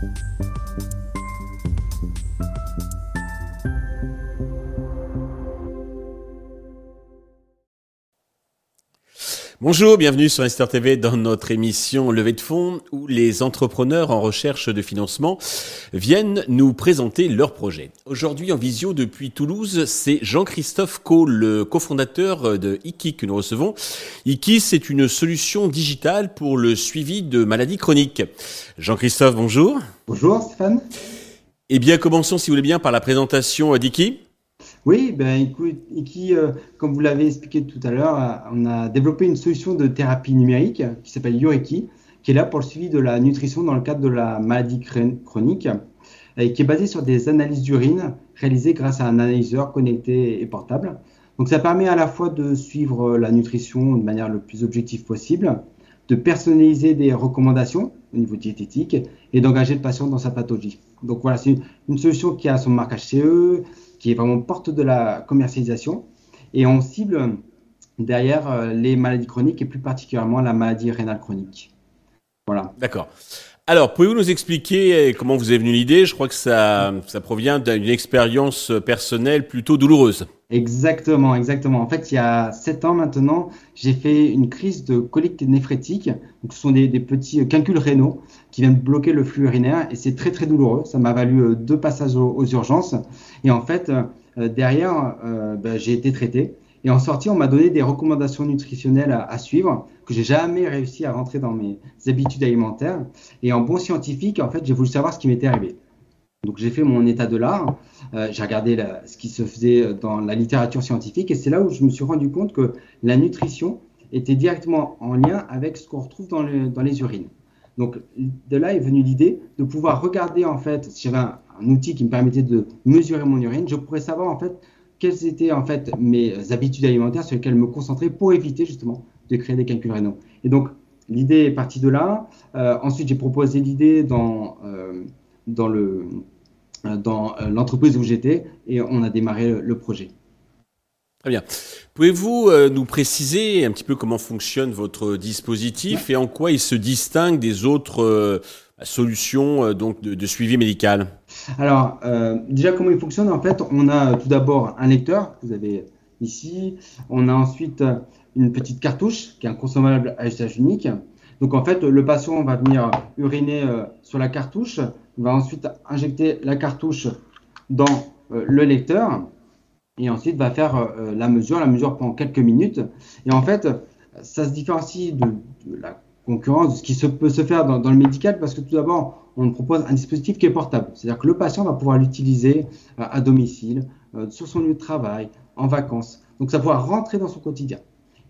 Thank you. Bonjour, bienvenue sur Investor TV dans notre émission Levée de fonds où les entrepreneurs en recherche de financement viennent nous présenter leurs projets. Aujourd'hui en visio depuis Toulouse, c'est Jean-Christophe Co, le cofondateur de Iki que nous recevons. Iki, c'est une solution digitale pour le suivi de maladies chroniques. Jean-Christophe, bonjour. Bonjour Stéphane. Eh bien, commençons si vous voulez bien par la présentation d'Iki. Oui, ben, écoute, Iki, euh, comme vous l'avez expliqué tout à l'heure, euh, on a développé une solution de thérapie numérique qui s'appelle Yoriki, qui est là pour le suivi de la nutrition dans le cadre de la maladie chronique, et qui est basée sur des analyses d'urine réalisées grâce à un analyseur connecté et portable. Donc ça permet à la fois de suivre la nutrition de manière le plus objective possible, de personnaliser des recommandations au niveau diététique et d'engager le patient dans sa pathologie. Donc voilà, c'est une solution qui a son marquage CE, qui est vraiment porte de la commercialisation. Et on cible derrière euh, les maladies chroniques et plus particulièrement la maladie rénale chronique. Voilà. D'accord. Alors, pouvez-vous nous expliquer comment vous est venue l'idée? Je crois que ça, ça provient d'une expérience personnelle plutôt douloureuse. Exactement, exactement. En fait, il y a sept ans maintenant, j'ai fait une crise de colique néphrétique. Donc, ce sont des, petits calculs rénaux qui viennent bloquer le flux urinaire et c'est très très douloureux. Ça m'a valu euh, deux passages aux, urgences. Et en fait, euh, derrière, euh, ben, j'ai été traité. Et en sortie, on m'a donné des recommandations nutritionnelles à, suivre que j'ai jamais réussi à rentrer dans mes habitudes alimentaires. Et en bon scientifique, en fait, j'ai voulu savoir ce qui m'était arrivé. Donc j'ai fait mon état de l'art, euh, j'ai regardé ce qui se faisait dans la littérature scientifique et c'est là où je me suis rendu compte que la nutrition était directement en lien avec ce qu'on retrouve dans, les urines. Donc de là est venue l'idée de pouvoir regarder en fait, si j'avais un, un, outil qui me permettait de mesurer mon urine, je pourrais savoir en fait quelles étaient en fait mes habitudes alimentaires sur lesquelles me concentrer pour éviter justement de créer des calculs rénaux. Et donc l'idée est partie de là. Euh, ensuite j'ai proposé l'idée dans euh, dans le dans l'entreprise où j'étais et on a démarré le projet. Très bien. Pouvez-vous euh, nous préciser un petit peu comment fonctionne votre dispositif et en quoi il se distingue des autres solutions donc de, de suivi médical alors, euh, déjà, comment il fonctionne? En fait, on a tout d'abord un lecteur, vous avez ici. On a ensuite une petite cartouche qui est un consommable à usage unique. Donc, en fait, le patient va venir uriner euh, sur la cartouche, va ensuite injecter la cartouche dans euh, le lecteur et ensuite va faire la mesure. La mesure prend quelques minutes. Et en fait, ça se différencie de, la concurrence, de ce qui se, peut se faire dans, dans le médical parce que tout d'abord, on propose un dispositif qui est portable. C'est-à-dire que le patient va pouvoir l'utiliser euh, à domicile, euh, sur son lieu de travail, en vacances. Donc ça pourra rentrer dans son quotidien.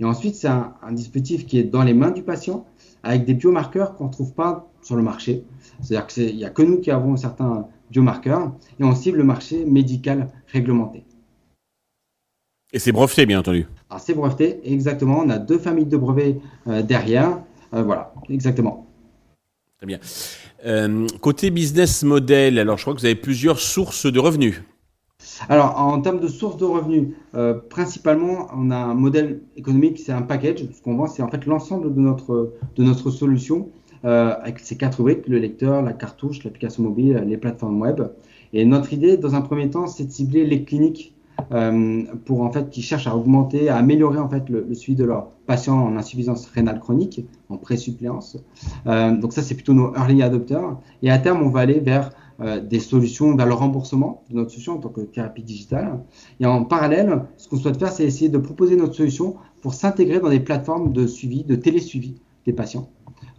Et ensuite, c'est un, dispositif qui est dans les mains du patient avec des biomarqueurs qu'on ne trouve pas sur le marché. C'est-à-dire qu'il n'y a que nous qui avons certains biomarqueurs et on cible le marché médical réglementé. Et c'est breveté, bien entendu. Alors c'est breveté, exactement. On a deux familles de brevets euh, derrière. Voilà, exactement. Très bien. Euh, côté business model, alors je crois que vous avez plusieurs sources de revenus. Alors, en termes de sources de revenus, euh, principalement, on a un modèle économique, c'est un package. Ce qu'on vend, c'est en fait l'ensemble de notre, de notre solution euh, avec ces quatre rubriques, le lecteur, la cartouche, l'application mobile, les plateformes web. Et notre idée, dans un premier temps, c'est de cibler les cliniques euh, pour en fait qui cherchent à augmenter, à améliorer en fait le, suivi de leurs patients en insuffisance rénale chronique, en présuppléance. Euh, donc ça c'est plutôt nos early adopters. Et à terme on va aller vers euh, des solutions vers le remboursement de notre solution en tant que thérapie digitale. Et en parallèle, ce qu'on souhaite faire, c'est essayer de proposer notre solution pour s'intégrer dans des plateformes de suivi, de télésuivi des patients.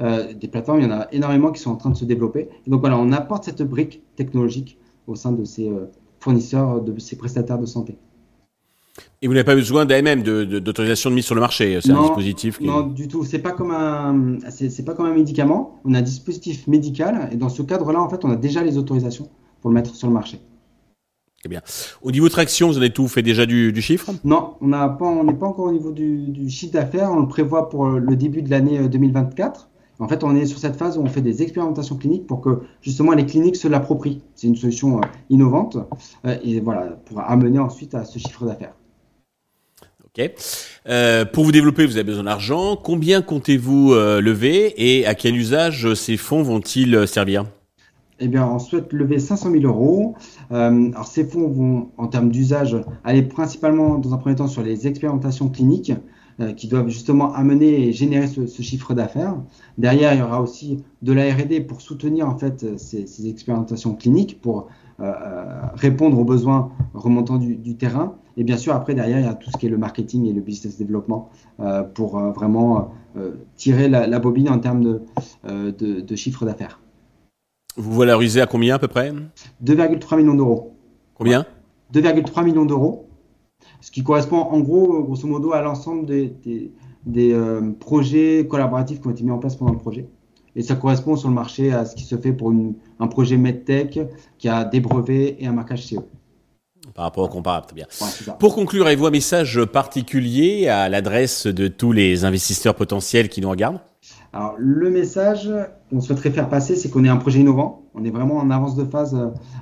Euh, des plateformes, il y en a énormément qui sont en train de se développer. Donc voilà, on apporte cette brique technologique au sein de ces euh, fournisseurs de ces prestataires de santé. Et vous n'avez pas besoin d'AMM, d'autorisation de, mise sur le marché C'est un dispositif Non, du tout. C'est pas comme un, c'est, pas comme un médicament. On a un dispositif médical et dans ce cadre-là, en fait, on a déjà les autorisations pour le mettre sur le marché. Très bien. Au niveau traction, vous avez tout fait déjà du, chiffre? Non, on n'est pas, encore au niveau du, du chiffre d'affaires. On le prévoit pour le début de l'année 2024. En fait, on est sur cette phase où on fait des expérimentations cliniques pour que justement les cliniques se l'approprient. C'est une solution euh, innovante euh, et voilà, pour amener ensuite à ce chiffre d'affaires. Ok. Euh, pour vous développer, vous avez besoin d'argent. Combien comptez-vous lever et à quel usage ces fonds vont-ils servir? Eh bien, on souhaite lever 500 000 euros. Euh, alors, ces fonds vont, en termes d'usage, aller principalement, dans un premier temps, sur les expérimentations cliniques qui doivent justement amener et générer ce, chiffre d'affaires. Derrière, il y aura aussi de la R&D pour soutenir en fait ces, expérimentations cliniques, pour euh, répondre aux besoins remontants du, terrain. Et bien sûr, après, derrière, il y a tout ce qui est le marketing et le business développement pour vraiment tirer la, bobine en termes de, de chiffre d'affaires. Vous valorisez à combien à peu près? 2,3 millions d'euros. Combien? 2,3 millions d'euros, ce qui correspond en gros, grosso modo, à l'ensemble des, des, euh, projets collaboratifs qui ont été mis en place pendant le projet. Et ça correspond sur le marché à ce qui se fait pour un projet MedTech qui a des brevets et un marquage CE. Par rapport au comparable, très bien. pour conclure, avez-vous un message particulier à l'adresse de tous les investisseurs potentiels qui nous regardent? Alors, le message qu'on souhaiterait faire passer, c'est qu'on est un projet innovant. On est vraiment en avance de phase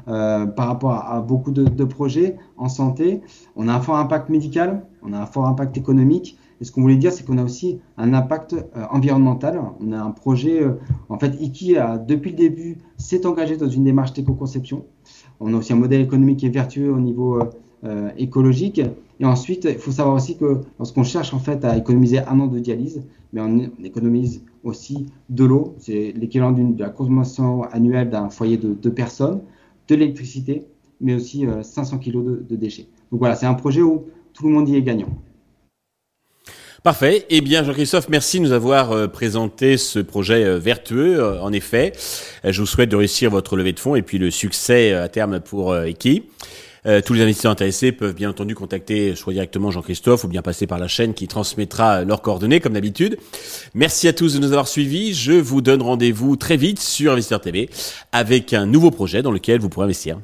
euh, par rapport à, beaucoup de, projets en santé. On a un fort impact médical, on a un fort impact économique. Et ce qu'on voulait dire, c'est qu'on a aussi un impact euh, environnemental. On a un projet, euh, en fait, Iki, a, depuis le début, s'est engagé dans une démarche d'éco-conception. On a aussi un modèle économique qui est vertueux au niveau écologique. Et ensuite, il faut savoir aussi que lorsqu'on cherche en fait à économiser un an de dialyse, mais on, économise aussi de l'eau, c'est l'équivalent de la consommation annuelle d'un foyer de deux personnes, de l'électricité, mais aussi 500 euh, kg de, de déchets. Donc voilà, c'est un projet où tout le monde y est gagnant. Parfait. Eh bien, Jean-Christophe, merci de nous avoir euh, présenté ce projet euh, vertueux. En effet, je vous souhaite de réussir votre levée de fonds et puis le succès à terme pour Eki. Euh, tous les investisseurs intéressés peuvent bien entendu contacter soit directement Jean-Christophe ou bien passer par la chaîne qui transmettra leurs coordonnées comme d'habitude. Merci à tous de nous avoir suivis. Je vous donne rendez-vous très vite sur Investisseur TV avec un nouveau projet dans lequel vous pourrez investir.